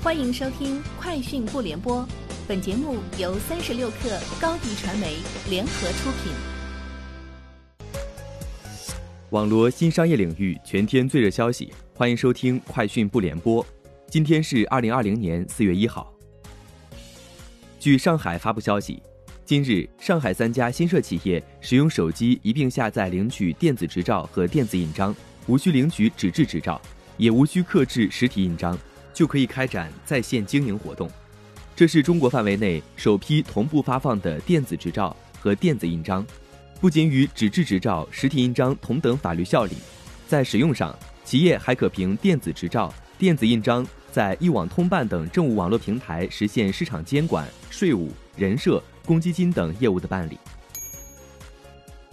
欢迎收听《快讯不联播》，本节目由三十六克高低传媒联合出品。网罗新商业领域全天最热消息，欢迎收听《快讯不联播》。今天是二零二零年四月一号。据上海发布消息，今日上海三家新设企业使用手机一并下载领取电子执照和电子印章，无需领取纸质执照，也无需刻制实体印章。就可以开展在线经营活动，这是中国范围内首批同步发放的电子执照和电子印章，不仅与纸质执照、实体印章同等法律效力，在使用上，企业还可凭电子执照、电子印章，在一网通办等政务网络平台实现市场监管、税务、人社、公积金等业务的办理。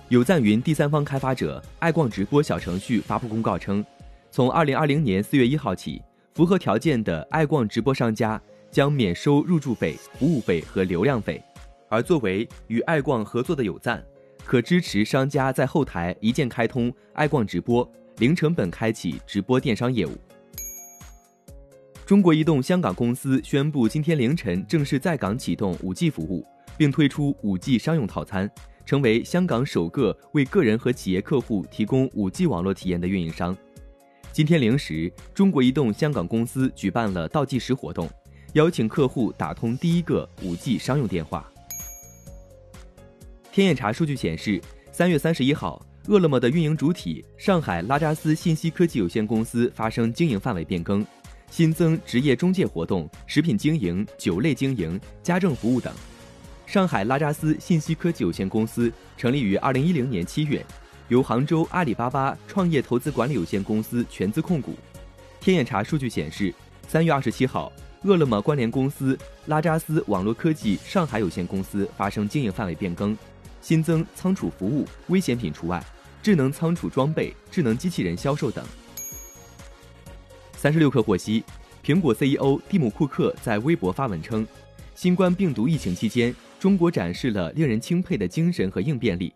有赞云第三方开发者爱逛直播小程序发布公告称，从二零二零年四月一号起。符合条件的爱逛直播商家将免收入驻费、服务费和流量费，而作为与爱逛合作的有赞，可支持商家在后台一键开通爱逛直播，零成本开启直播电商业务。中国移动香港公司宣布，今天凌晨正式在港启动 5G 服务，并推出 5G 商用套餐，成为香港首个为个人和企业客户提供 5G 网络体验的运营商。今天零时，中国移动香港公司举办了倒计时活动，邀请客户打通第一个 5G 商用电话。天眼查数据显示，三月三十一号，饿了么的运营主体上海拉扎斯信息科技有限公司发生经营范围变更，新增职业中介活动、食品经营、酒类经营、家政服务等。上海拉扎斯信息科技有限公司成立于二零一零年七月。由杭州阿里巴巴创业投资管理有限公司全资控股。天眼查数据显示，三月二十七号，饿了么关联公司拉扎斯网络科技上海有限公司发生经营范围变更，新增仓储服务、危险品除外、智能仓储装备、智能机器人销售等。三十六氪获悉，苹果 CEO 蒂姆·库克在微博发文称，新冠病毒疫情期间，中国展示了令人钦佩的精神和应变力。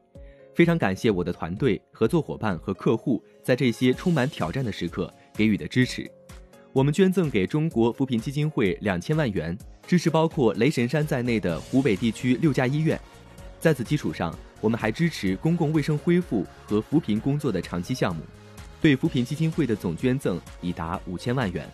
非常感谢我的团队、合作伙伴和客户在这些充满挑战的时刻给予的支持。我们捐赠给中国扶贫基金会两千万元，支持包括雷神山在内的湖北地区六家医院。在此基础上，我们还支持公共卫生恢复和扶贫工作的长期项目，对扶贫基金会的总捐赠已达五千万元。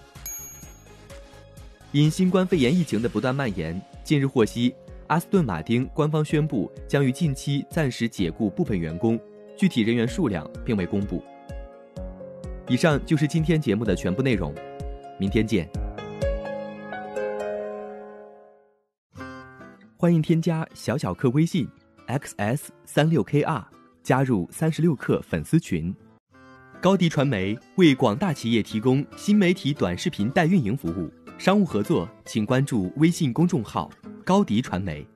因新冠肺炎疫情的不断蔓延，近日获悉。阿斯顿马丁官方宣布将于近期暂时解雇部分员工，具体人员数量并未公布。以上就是今天节目的全部内容，明天见。欢迎添加小小客微信 xs 三六 kr 加入三十六氪粉丝群。高迪传媒为广大企业提供新媒体短视频代运营服务，商务合作请关注微信公众号。高迪传媒。